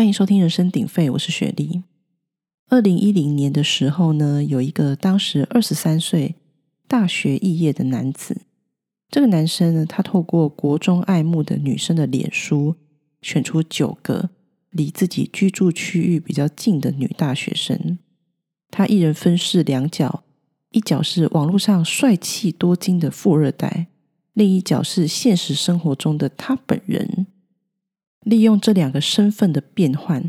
欢迎收听《人声鼎沸》，我是雪莉。二零一零年的时候呢，有一个当时二十三岁大学肄业的男子。这个男生呢，他透过国中爱慕的女生的脸书，选出九个离自己居住区域比较近的女大学生。他一人分饰两角，一角是网络上帅气多金的富二代，另一角是现实生活中的他本人。利用这两个身份的变换，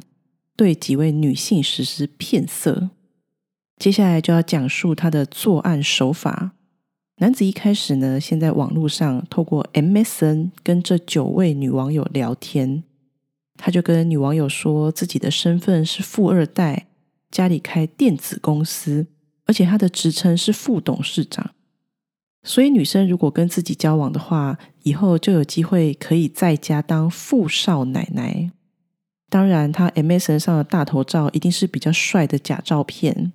对几位女性实施骗色。接下来就要讲述他的作案手法。男子一开始呢，先在网络上透过 MSN 跟这九位女网友聊天，他就跟女网友说自己的身份是富二代，家里开电子公司，而且他的职称是副董事长。所以，女生如果跟自己交往的话，以后就有机会可以在家当富少奶奶。当然，他 MSN 上的大头照一定是比较帅的假照片。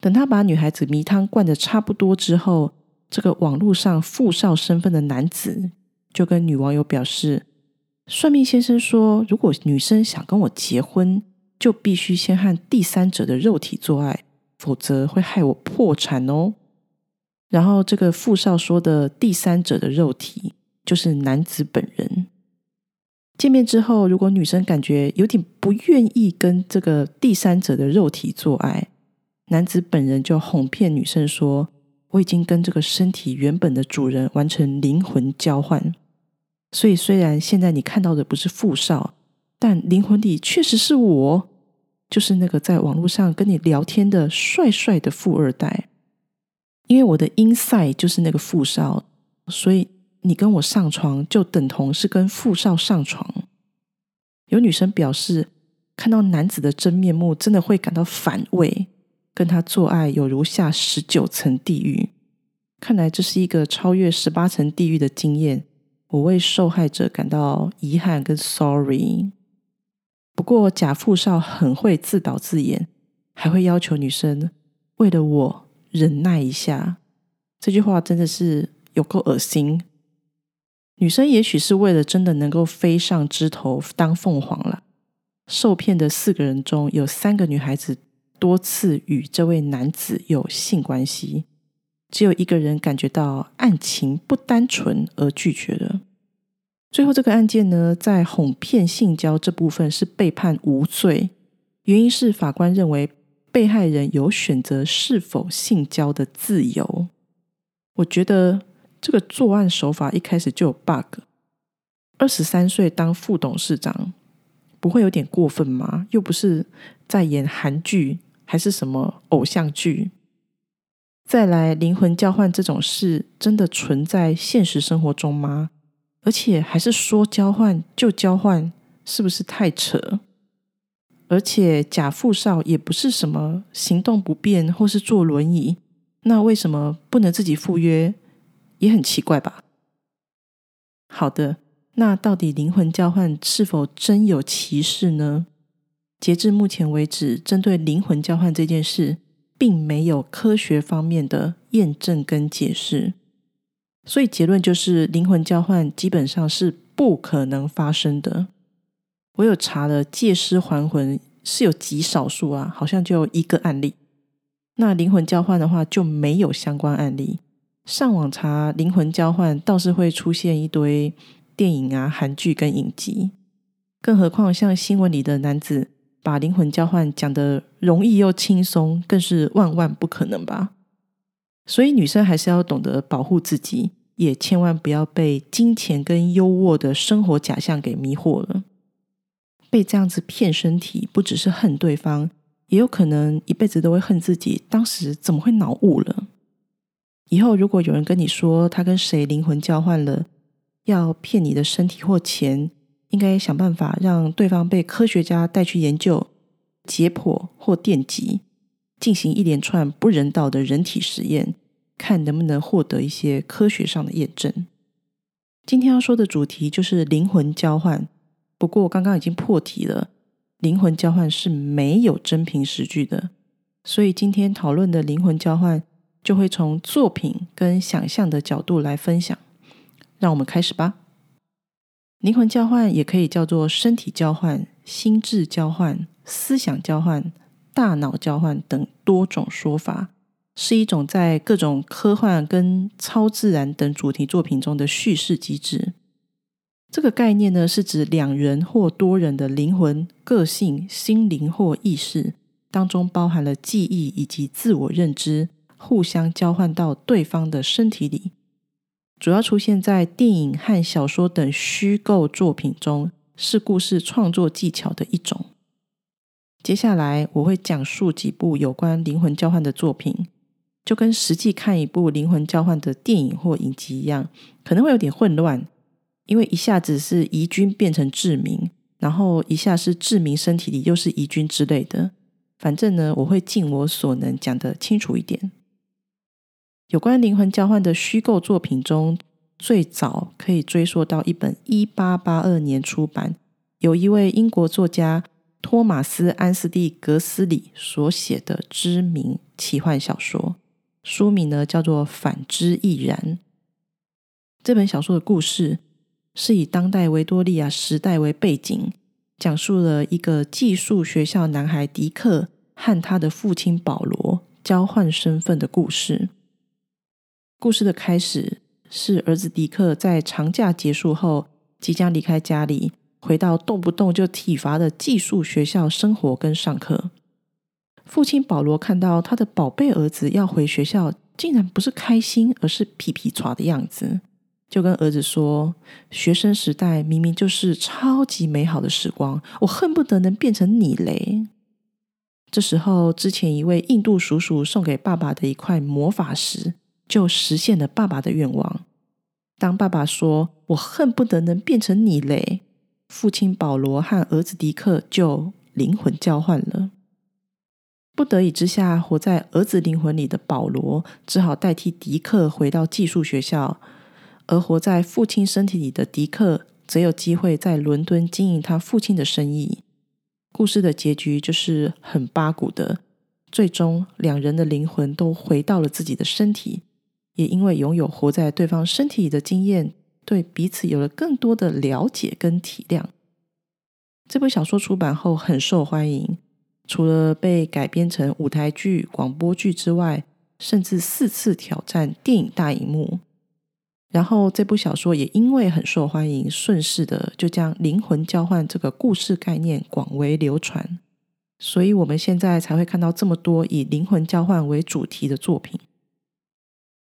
等他把女孩子迷汤灌的差不多之后，这个网络上富少身份的男子就跟女网友表示：“算命先生说，如果女生想跟我结婚，就必须先和第三者的肉体做爱，否则会害我破产哦。”然后，这个富少说的第三者的肉体就是男子本人。见面之后，如果女生感觉有点不愿意跟这个第三者的肉体做爱，男子本人就哄骗女生说：“我已经跟这个身体原本的主人完成灵魂交换，所以虽然现在你看到的不是富少，但灵魂里确实是我，就是那个在网络上跟你聊天的帅帅的富二代。”因为我的 inside 就是那个富少，所以你跟我上床就等同是跟富少上床。有女生表示，看到男子的真面目，真的会感到反胃，跟他做爱有如下十九层地狱。看来这是一个超越十八层地狱的经验，我为受害者感到遗憾跟 sorry。不过假富少很会自导自演，还会要求女生为了我。忍耐一下，这句话真的是有够恶心。女生也许是为了真的能够飞上枝头当凤凰了。受骗的四个人中有三个女孩子多次与这位男子有性关系，只有一个人感觉到案情不单纯而拒绝了。最后这个案件呢，在哄骗性交这部分是被判无罪，原因是法官认为。被害人有选择是否性交的自由。我觉得这个作案手法一开始就有 bug。二十三岁当副董事长，不会有点过分吗？又不是在演韩剧，还是什么偶像剧？再来，灵魂交换这种事真的存在现实生活中吗？而且还是说交换就交换，是不是太扯？而且假富少也不是什么行动不便或是坐轮椅，那为什么不能自己赴约？也很奇怪吧。好的，那到底灵魂交换是否真有其事呢？截至目前为止，针对灵魂交换这件事，并没有科学方面的验证跟解释，所以结论就是灵魂交换基本上是不可能发生的。我有查了借尸还魂是有极少数啊，好像就一个案例。那灵魂交换的话就没有相关案例。上网查灵魂交换倒是会出现一堆电影啊、韩剧跟影集。更何况像新闻里的男子把灵魂交换讲的容易又轻松，更是万万不可能吧。所以女生还是要懂得保护自己，也千万不要被金钱跟优渥的生活假象给迷惑了。被这样子骗身体，不只是恨对方，也有可能一辈子都会恨自己。当时怎么会脑雾了？以后如果有人跟你说他跟谁灵魂交换了，要骗你的身体或钱，应该想办法让对方被科学家带去研究、解剖或电击，进行一连串不人道的人体实验，看能不能获得一些科学上的验证。今天要说的主题就是灵魂交换。不过我刚刚已经破题了，灵魂交换是没有真凭实据的，所以今天讨论的灵魂交换就会从作品跟想象的角度来分享。让我们开始吧。灵魂交换也可以叫做身体交换、心智交换、思想交换、大脑交换等多种说法，是一种在各种科幻跟超自然等主题作品中的叙事机制。这个概念呢，是指两人或多人的灵魂、个性、心灵或意识当中包含了记忆以及自我认知，互相交换到对方的身体里。主要出现在电影和小说等虚构作品中，是故事创作技巧的一种。接下来我会讲述几部有关灵魂交换的作品，就跟实际看一部灵魂交换的电影或影集一样，可能会有点混乱。因为一下子是移君变成志明，然后一下是志明身体里又是移君之类的，反正呢，我会尽我所能讲得清楚一点。有关灵魂交换的虚构作品中，最早可以追溯到一本一八八二年出版，有一位英国作家托马斯·安斯蒂格斯里所写的知名奇幻小说，书名呢叫做《反之亦然》。这本小说的故事。是以当代维多利亚时代为背景，讲述了一个寄宿学校男孩迪克和他的父亲保罗交换身份的故事。故事的开始是儿子迪克在长假结束后，即将离开家里，回到动不动就体罚的寄宿学校生活跟上课。父亲保罗看到他的宝贝儿子要回学校，竟然不是开心，而是皮皮抓的样子。就跟儿子说：“学生时代明明就是超级美好的时光，我恨不得能变成你嘞。”这时候，之前一位印度叔叔送给爸爸的一块魔法石，就实现了爸爸的愿望。当爸爸说：“我恨不得能变成你嘞！”父亲保罗和儿子迪克就灵魂交换了。不得已之下，活在儿子灵魂里的保罗，只好代替迪克回到寄宿学校。而活在父亲身体里的迪克，则有机会在伦敦经营他父亲的生意。故事的结局就是很八股的，最终两人的灵魂都回到了自己的身体，也因为拥有活在对方身体里的经验，对彼此有了更多的了解跟体谅。这部小说出版后很受欢迎，除了被改编成舞台剧、广播剧之外，甚至四次挑战电影大荧幕。然后这部小说也因为很受欢迎，顺势的就将灵魂交换这个故事概念广为流传，所以我们现在才会看到这么多以灵魂交换为主题的作品。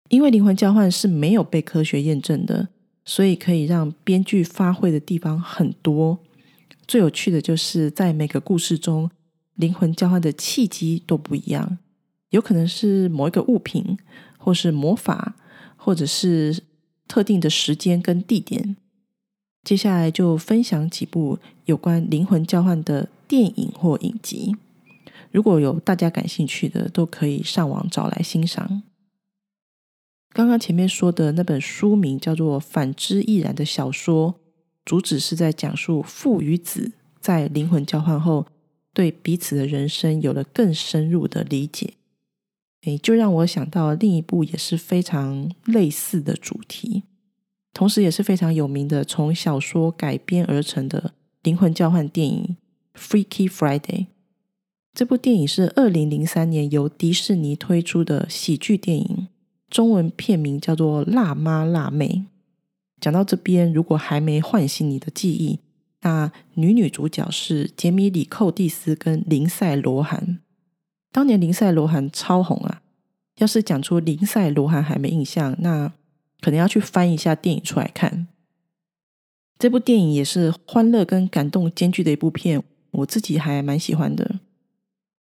因为灵魂交换是没有被科学验证的，所以可以让编剧发挥的地方很多。最有趣的就是在每个故事中，灵魂交换的契机都不一样，有可能是某一个物品，或是魔法，或者是。特定的时间跟地点，接下来就分享几部有关灵魂交换的电影或影集。如果有大家感兴趣的，都可以上网找来欣赏。刚刚前面说的那本书名叫做《反之亦然》的小说，主旨是在讲述父与子在灵魂交换后，对彼此的人生有了更深入的理解。诶，就让我想到另一部也是非常类似的主题，同时也是非常有名的，从小说改编而成的灵魂交换电影《Freaky Friday》。这部电影是二零零三年由迪士尼推出的喜剧电影，中文片名叫做《辣妈辣妹》。讲到这边，如果还没唤醒你的记忆，那女女主角是杰米里·寇蒂斯跟林赛·罗韩。当年林赛·罗韩超红啊！要是讲出林赛·罗韩还没印象，那可能要去翻一下电影出来看。这部电影也是欢乐跟感动兼具的一部片，我自己还蛮喜欢的。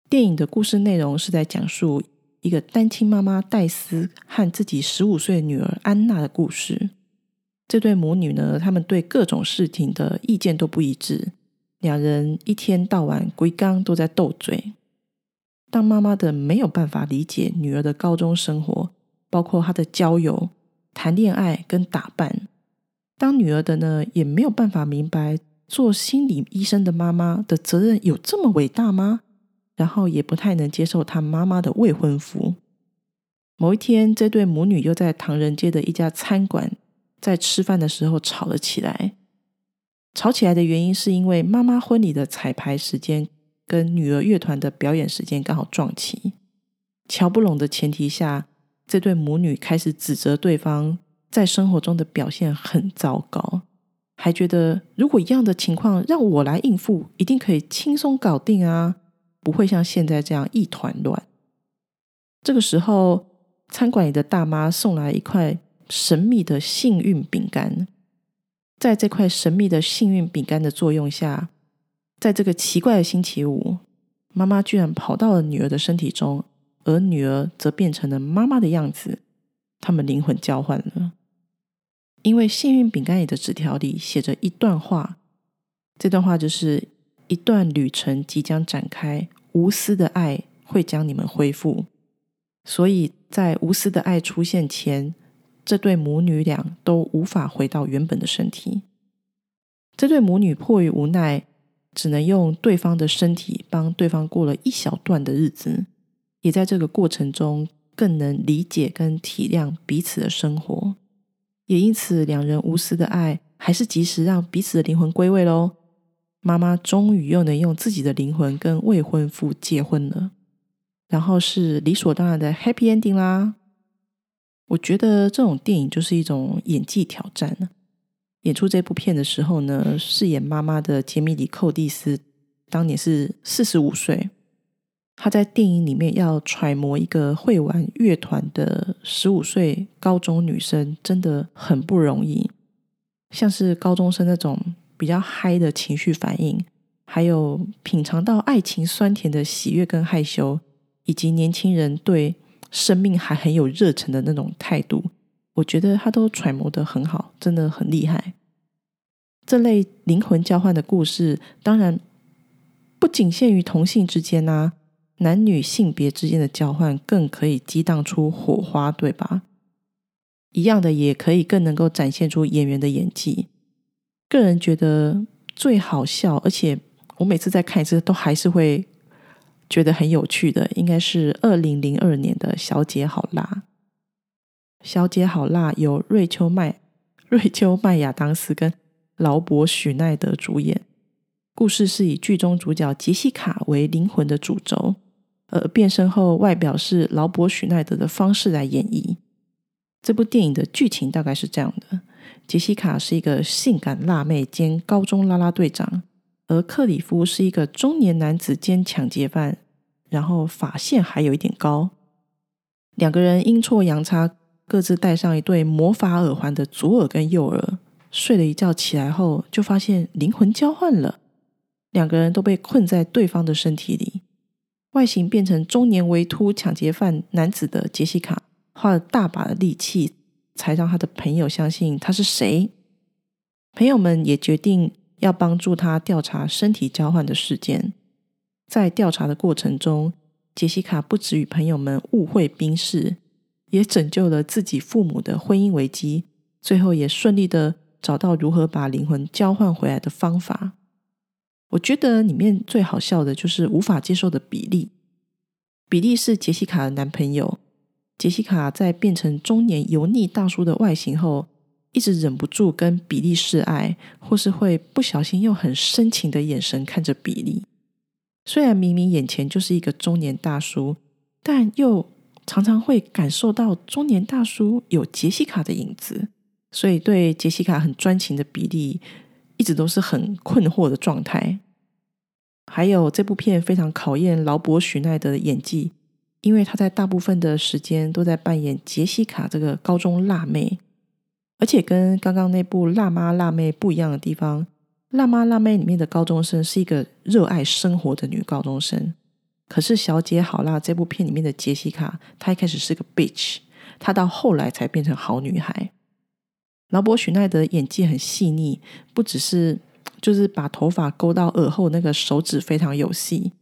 电影的故事内容是在讲述一个单亲妈妈戴斯和自己十五岁女儿安娜的故事。这对母女呢，他们对各种事情的意见都不一致，两人一天到晚龟刚都在斗嘴。当妈妈的没有办法理解女儿的高中生活，包括她的交友、谈恋爱跟打扮；当女儿的呢，也没有办法明白做心理医生的妈妈的责任有这么伟大吗？然后也不太能接受她妈妈的未婚夫。某一天，这对母女又在唐人街的一家餐馆在吃饭的时候吵了起来。吵起来的原因是因为妈妈婚礼的彩排时间跟女儿乐团的表演时间刚好撞齐，瞧不拢的前提下，这对母女开始指责对方在生活中的表现很糟糕，还觉得如果一样的情况让我来应付，一定可以轻松搞定啊，不会像现在这样一团乱。这个时候，餐馆里的大妈送来一块神秘的幸运饼干。在这块神秘的幸运饼干的作用下，在这个奇怪的星期五，妈妈居然跑到了女儿的身体中，而女儿则变成了妈妈的样子。他们灵魂交换了，因为幸运饼干里的纸条里写着一段话，这段话就是一段旅程即将展开，无私的爱会将你们恢复。所以在无私的爱出现前。这对母女俩都无法回到原本的身体。这对母女迫于无奈，只能用对方的身体帮对方过了一小段的日子，也在这个过程中更能理解跟体谅彼此的生活。也因此，两人无私的爱还是及时让彼此的灵魂归位喽。妈妈终于又能用自己的灵魂跟未婚夫结婚了，然后是理所当然的 happy ending 啦。我觉得这种电影就是一种演技挑战呢。演出这部片的时候呢，饰演妈妈的杰米里·寇蒂斯当年是四十五岁。他在电影里面要揣摩一个会玩乐团的十五岁高中女生，真的很不容易。像是高中生那种比较嗨的情绪反应，还有品尝到爱情酸甜的喜悦跟害羞，以及年轻人对。生命还很有热忱的那种态度，我觉得他都揣摩的很好，真的很厉害。这类灵魂交换的故事，当然不仅限于同性之间呐，男女性别之间的交换更可以激荡出火花，对吧？一样的，也可以更能够展现出演员的演技。个人觉得最好笑，而且我每次再看一次，都还是会。觉得很有趣的，应该是二零零二年的《小姐好辣》。《小姐好辣》由瑞秋麦、瑞秋麦亚当斯跟劳勃许奈德主演。故事是以剧中主角杰西卡为灵魂的主轴，而变身后外表是劳勃许奈德的方式来演绎。这部电影的剧情大概是这样的：杰西卡是一个性感辣妹兼高中啦啦队长。而克里夫是一个中年男子兼抢劫犯，然后发线还有一点高。两个人阴错阳差，各自戴上一对魔法耳环的左耳跟右耳，睡了一觉起来后，就发现灵魂交换了。两个人都被困在对方的身体里。外形变成中年微秃抢劫犯男子的杰西卡，花了大把的力气，才让他的朋友相信他是谁。朋友们也决定。要帮助他调查身体交换的事件，在调查的过程中，杰西卡不止与朋友们误会冰释，也拯救了自己父母的婚姻危机，最后也顺利的找到如何把灵魂交换回来的方法。我觉得里面最好笑的就是无法接受的比利。比利是杰西卡的男朋友，杰西卡在变成中年油腻大叔的外形后。一直忍不住跟比利示爱，或是会不小心用很深情的眼神看着比利。虽然明明眼前就是一个中年大叔，但又常常会感受到中年大叔有杰西卡的影子，所以对杰西卡很专情的比利，一直都是很困惑的状态。还有这部片非常考验劳勃许奈德的演技，因为他在大部分的时间都在扮演杰西卡这个高中辣妹。而且跟刚刚那部《辣妈辣妹》不一样的地方，《辣妈辣妹》里面的高中生是一个热爱生活的女高中生，可是《小姐好辣》这部片里面的杰西卡，她一开始是个 bitch，她到后来才变成好女孩。劳勃许奈德演技很细腻，不只是就是把头发勾到耳后那个手指非常有戏，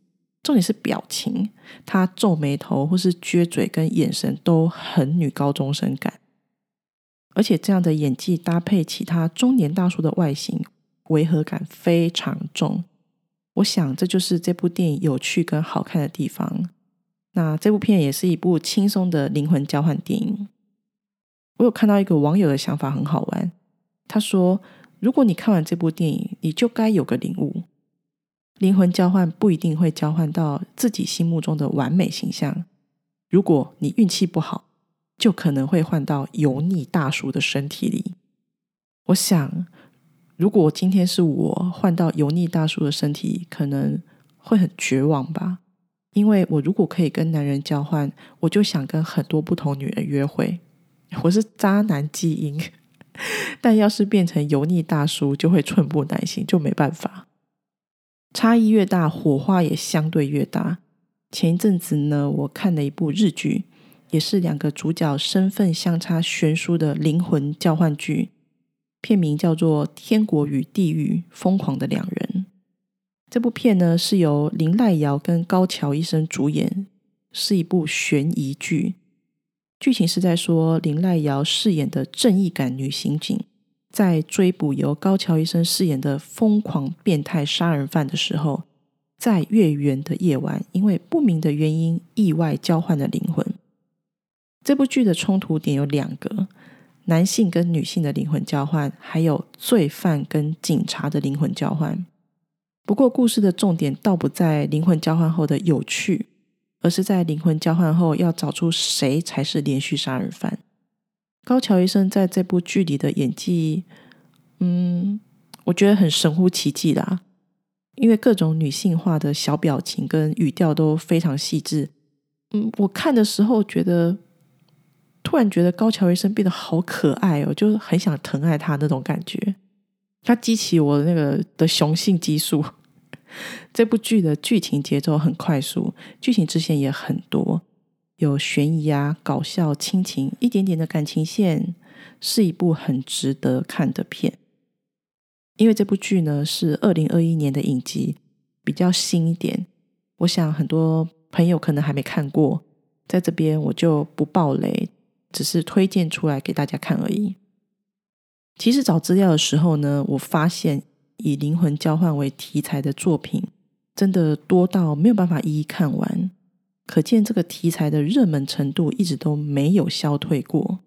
重点是表情，他皱眉头或是撅嘴跟眼神都很女高中生感。而且这样的演技搭配其他中年大叔的外形，违和感非常重。我想这就是这部电影有趣跟好看的地方。那这部片也是一部轻松的灵魂交换电影。我有看到一个网友的想法很好玩，他说：如果你看完这部电影，你就该有个领悟：灵魂交换不一定会交换到自己心目中的完美形象。如果你运气不好，就可能会换到油腻大叔的身体里。我想，如果今天是我换到油腻大叔的身体，可能会很绝望吧。因为我如果可以跟男人交换，我就想跟很多不同女人约会。我是渣男基因。但要是变成油腻大叔，就会寸步难行，就没办法。差异越大，火花也相对越大。前一阵子呢，我看了一部日剧，也是两个主角身份相差悬殊的灵魂交换剧，片名叫做《天国与地狱：疯狂的两人》。这部片呢是由林濑遥跟高桥医生主演，是一部悬疑剧。剧情是在说林濑遥饰演的正义感女刑警，在追捕由高桥医生饰演的疯狂变态杀人犯的时候，在月圆的夜晚，因为不明的原因意外交换了灵魂。这部剧的冲突点有两个：男性跟女性的灵魂交换，还有罪犯跟警察的灵魂交换。不过，故事的重点倒不在灵魂交换后的有趣。而是在灵魂交换后，要找出谁才是连续杀人犯。高桥医生在这部剧里的演技，嗯，我觉得很神乎其技啦。因为各种女性化的小表情跟语调都非常细致。嗯，我看的时候觉得，突然觉得高桥医生变得好可爱哦，就是很想疼爱他那种感觉。他激起我的那个的雄性激素。这部剧的剧情节奏很快速，剧情支线也很多，有悬疑啊、搞笑、亲情，一点点的感情线，是一部很值得看的片。因为这部剧呢是二零二一年的影集，比较新一点，我想很多朋友可能还没看过，在这边我就不爆雷，只是推荐出来给大家看而已。其实找资料的时候呢，我发现。以灵魂交换为题材的作品，真的多到没有办法一一看完。可见这个题材的热门程度一直都没有消退过。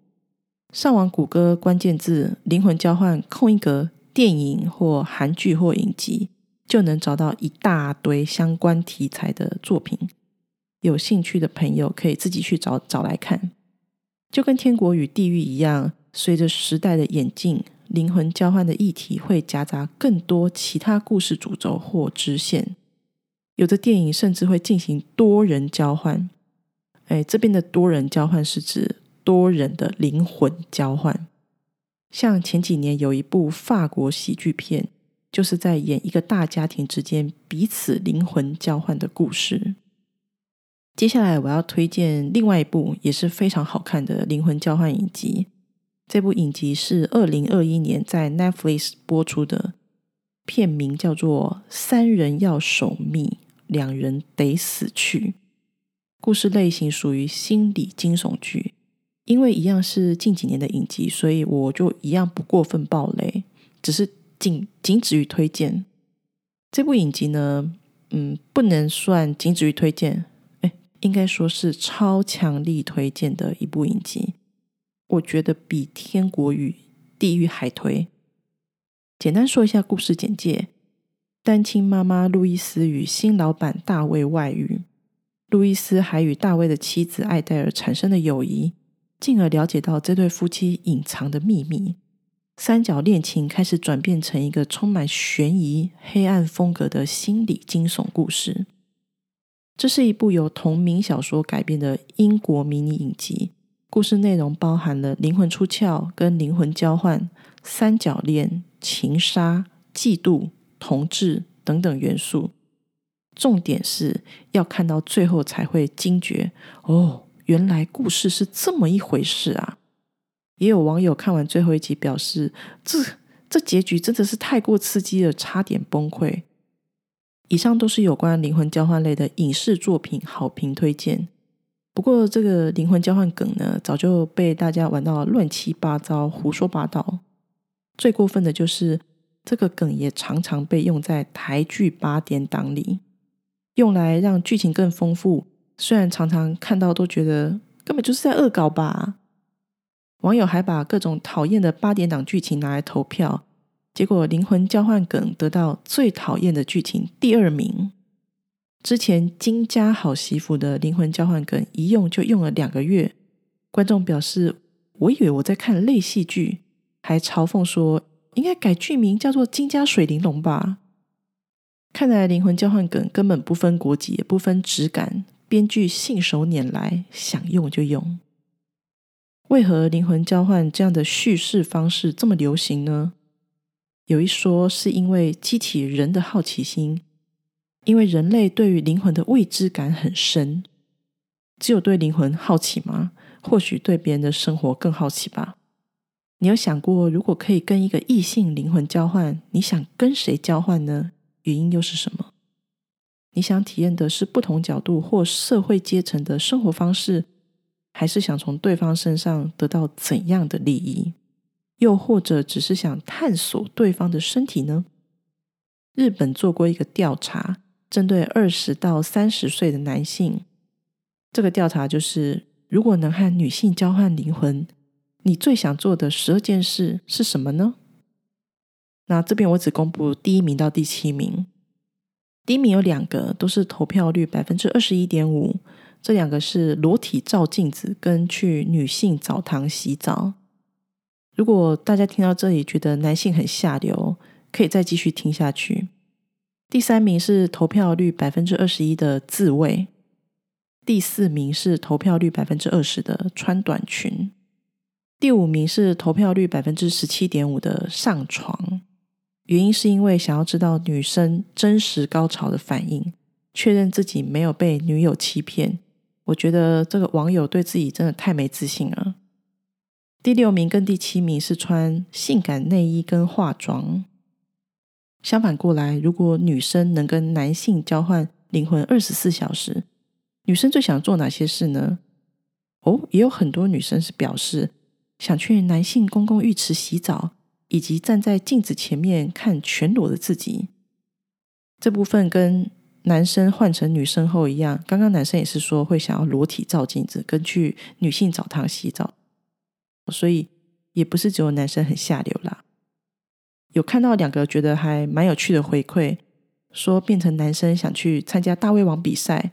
上网谷歌关键字“灵魂交换”，空一格电影或韩剧或影集，就能找到一大堆相关题材的作品。有兴趣的朋友可以自己去找找来看。就跟《天国与地狱》一样，随着时代的演进。灵魂交换的议题会夹杂更多其他故事主轴或支线，有的电影甚至会进行多人交换。哎，这边的多人交换是指多人的灵魂交换。像前几年有一部法国喜剧片，就是在演一个大家庭之间彼此灵魂交换的故事。接下来我要推荐另外一部也是非常好看的灵魂交换影集。这部影集是二零二一年在 Netflix 播出的，片名叫做《三人要守密，两人得死去》。故事类型属于心理惊悚剧。因为一样是近几年的影集，所以我就一样不过分暴雷，只是仅仅止于推荐。这部影集呢，嗯，不能算仅止于推荐，应该说是超强力推荐的一部影集。我觉得比《天国与地狱》还推。简单说一下故事简介：单亲妈妈路易斯与新老板大卫外遇，路易斯还与大卫的妻子艾黛尔产生了友谊，进而了解到这对夫妻隐藏的秘密。三角恋情开始转变成一个充满悬疑、黑暗风格的心理惊悚故事。这是一部由同名小说改编的英国迷你影集。故事内容包含了灵魂出窍、跟灵魂交换、三角恋、情杀、嫉妒、同志等等元素。重点是要看到最后才会惊觉哦，原来故事是这么一回事啊！也有网友看完最后一集表示，这这结局真的是太过刺激了，差点崩溃。以上都是有关灵魂交换类的影视作品好评推荐。不过，这个灵魂交换梗呢，早就被大家玩到乱七八糟、胡说八道。最过分的就是，这个梗也常常被用在台剧八点档里，用来让剧情更丰富。虽然常常看到都觉得根本就是在恶搞吧。网友还把各种讨厌的八点档剧情拿来投票，结果灵魂交换梗得到最讨厌的剧情第二名。之前金家好媳妇的灵魂交换梗一用就用了两个月，观众表示我以为我在看类戏剧，还嘲讽说应该改剧名叫做金家水玲珑吧。看来灵魂交换梗根本不分国籍，也不分质感，编剧信手拈来，想用就用。为何灵魂交换这样的叙事方式这么流行呢？有一说是因为激起人的好奇心，因为人类对于灵魂的未知感很深。只有对灵魂好奇吗？或许对别人的生活更好奇吧。你有想过，如果可以跟一个异性灵魂交换，你想跟谁交换呢？原因又是什么？你想体验的是不同角度或社会阶层的生活方式，还是想从对方身上得到怎样的利益？又或者只是想探索对方的身体呢？日本做过一个调查，针对二十到三十岁的男性，这个调查就是如果能和女性交换灵魂，你最想做的十二件事是什么呢？那这边我只公布第一名到第七名。第一名有两个，都是投票率百分之二十一点五。这两个是裸体照镜子跟去女性澡堂洗澡。如果大家听到这里觉得男性很下流，可以再继续听下去。第三名是投票率百分之二十一的自慰。第四名是投票率百分之二十的穿短裙。第五名是投票率百分之十七点五的上床。原因是因为想要知道女生真实高潮的反应，确认自己没有被女友欺骗。我觉得这个网友对自己真的太没自信了。第六名跟第七名是穿性感内衣跟化妆。相反过来，如果女生能跟男性交换灵魂二十四小时，女生最想做哪些事呢？哦，也有很多女生是表示想去男性公共浴池洗澡。以及站在镜子前面看全裸的自己，这部分跟男生换成女生后一样。刚刚男生也是说会想要裸体照镜子，跟去女性澡堂洗澡，所以也不是只有男生很下流啦。有看到两个觉得还蛮有趣的回馈，说变成男生想去参加大胃王比赛，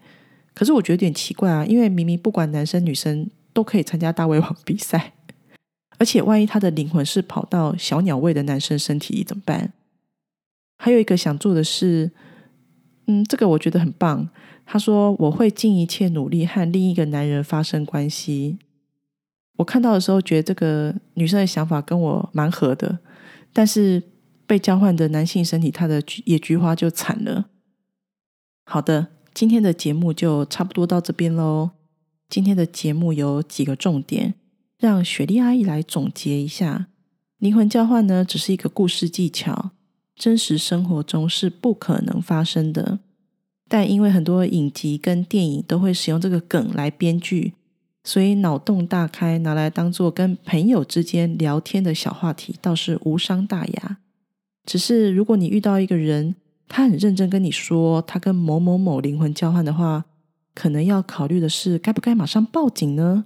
可是我觉得有点奇怪啊，因为明明不管男生女生都可以参加大胃王比赛。而且，万一他的灵魂是跑到小鸟胃的男生身体里怎么办？还有一个想做的是，嗯，这个我觉得很棒。他说：“我会尽一切努力和另一个男人发生关系。”我看到的时候，觉得这个女生的想法跟我蛮合的。但是被交换的男性身体，他的野菊花就惨了。好的，今天的节目就差不多到这边喽。今天的节目有几个重点。让雪莉阿姨来总结一下，灵魂交换呢，只是一个故事技巧，真实生活中是不可能发生的。但因为很多影集跟电影都会使用这个梗来编剧，所以脑洞大开，拿来当做跟朋友之间聊天的小话题，倒是无伤大雅。只是如果你遇到一个人，他很认真跟你说他跟某某某灵魂交换的话，可能要考虑的是，该不该马上报警呢？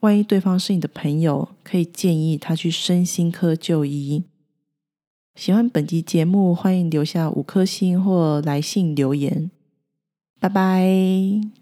万一对方是你的朋友，可以建议他去身心科就医。喜欢本集节目，欢迎留下五颗星或来信留言。拜拜。